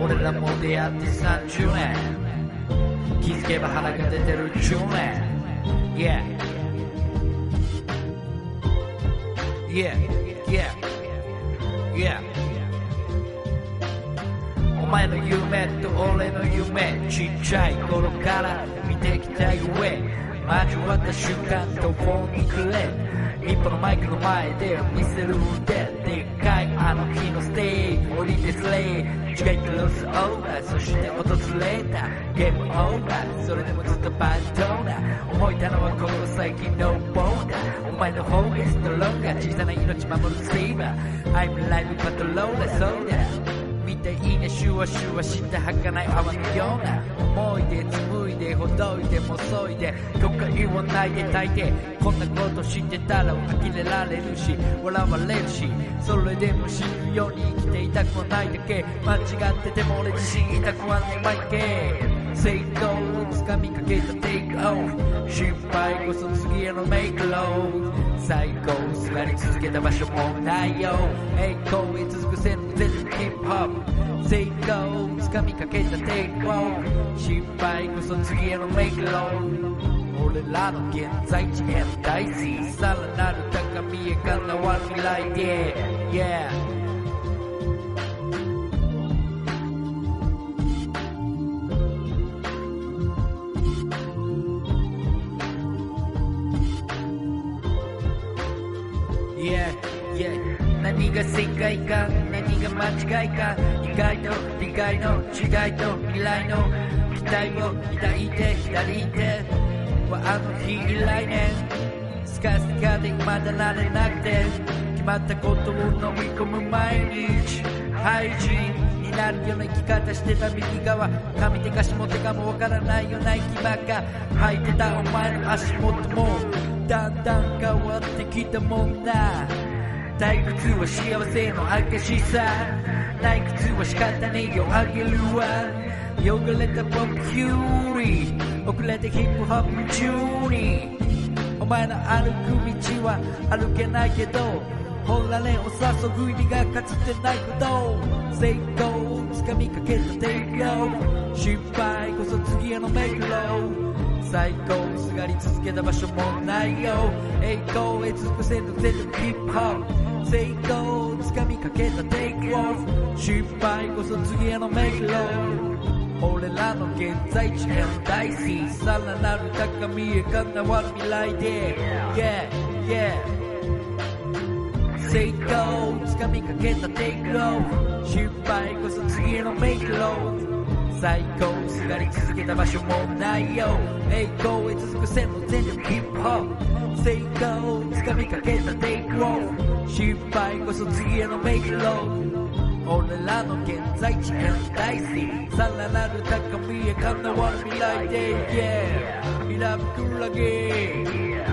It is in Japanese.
俺らも出会って30年気づけば腹が出てる10年 Yeah Yeah Yeah Yeah お前の夢と俺の夢ちっちゃい頃から見てきた夢交わった瞬間途方に暮れ一歩のマイクの前で見せる腕。でっかいあの日のステージ。ulicy sleje Dźwięk los obraz, roślinę motocyleta Game over, sorry mo to bandona Umoj ta nowa kosa, jak no boda. Umaj no hołka, jest to longa, dziś za na ino ci mam I'm live, but the lonely soldier ていいねシュワシュワして儚い泡のような思い出紡いでほどいてもそいで都会を泣いて炊いてこんなこと知ってたら呆れられるし笑われるしそれでも死ぬように生きていたくはないだけ間違ってても俺自身いたくはないマイケ成功をつかみかけたテイクオフ失敗こそ次へのメイクロー最高すがり続けた場所もないよ。栄光へ続く線の全部ヒップホップ成功をつかみかけたテイクオフ失敗こそ次へのメイクロー俺らの現在地への大事さらなる高みへかなわる未来で Yeah 何が正解か？何が間違いか？意外と理解の違いと未来の期待を抱いて左手はあの日以来年スカスカでまだなれなくて決まったことを飲み込む毎日。廃人になるような生き方してた右側。上手か下手かもわからないような生きばっか。履いてたお前の足元もだんだん変わってきたもんな退屈は幸せの証さ。退屈は仕方ねえよ。あげるわ。汚れた僕キューリー遅れてヒップホップ中に。お前の歩く道は歩けないけどほらねお誘ぐ意味がかつてないほど成功をつかみかけたテイクオ失敗こそ次へのメイクロー最高すがり続けた場所もないよ栄光へ続く線の全力ヒップホップ成功つかみかけたテイクオフ。失敗こそ次へのメイクロー俺らの現在地への大好さらなる高みへかなわる未来で Yeah Yeah 成功つかみかけたテイクオフ。失敗こそ次へのメイクロー最高すがり続けた場所もないよ。栄光へ続く線の全力ヒップホップ。成功つかみかけたテイクオフ。失敗こそ次へのメイクロー俺らの現在地への大好さらなる高みへかなわる未来で。Yeah ミラクラゲー